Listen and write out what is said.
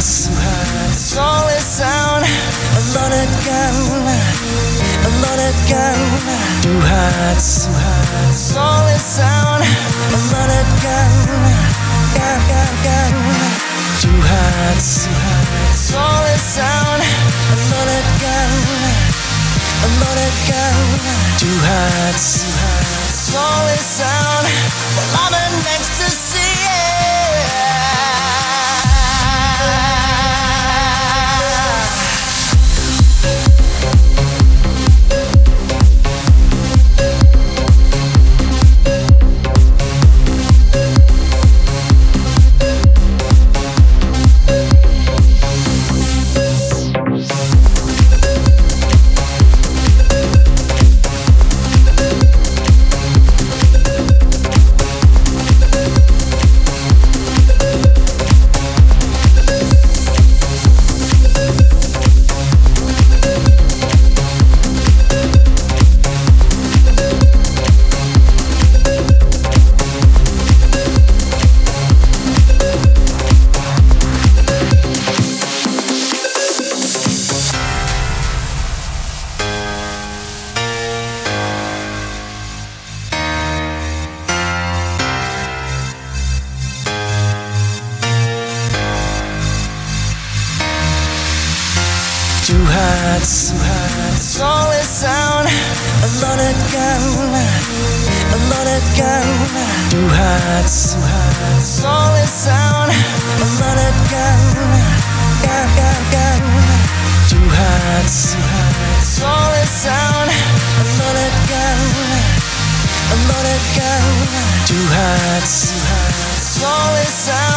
hearts, solid sound, a loaded gun, a loaded gun. Two hearts, solid sound, a loaded gun, gun, gun, gun. Two hearts, solid sound, a loaded gun, a loaded gun. Two hearts, solid sound, Two hearts, solid sound, a loaded gun, a loaded gun. Two hearts, solid sound, a loaded gun, gun, gun, gun. Two hearts, solid sound, a loaded gun, a loaded gun. Two hearts, solid sound.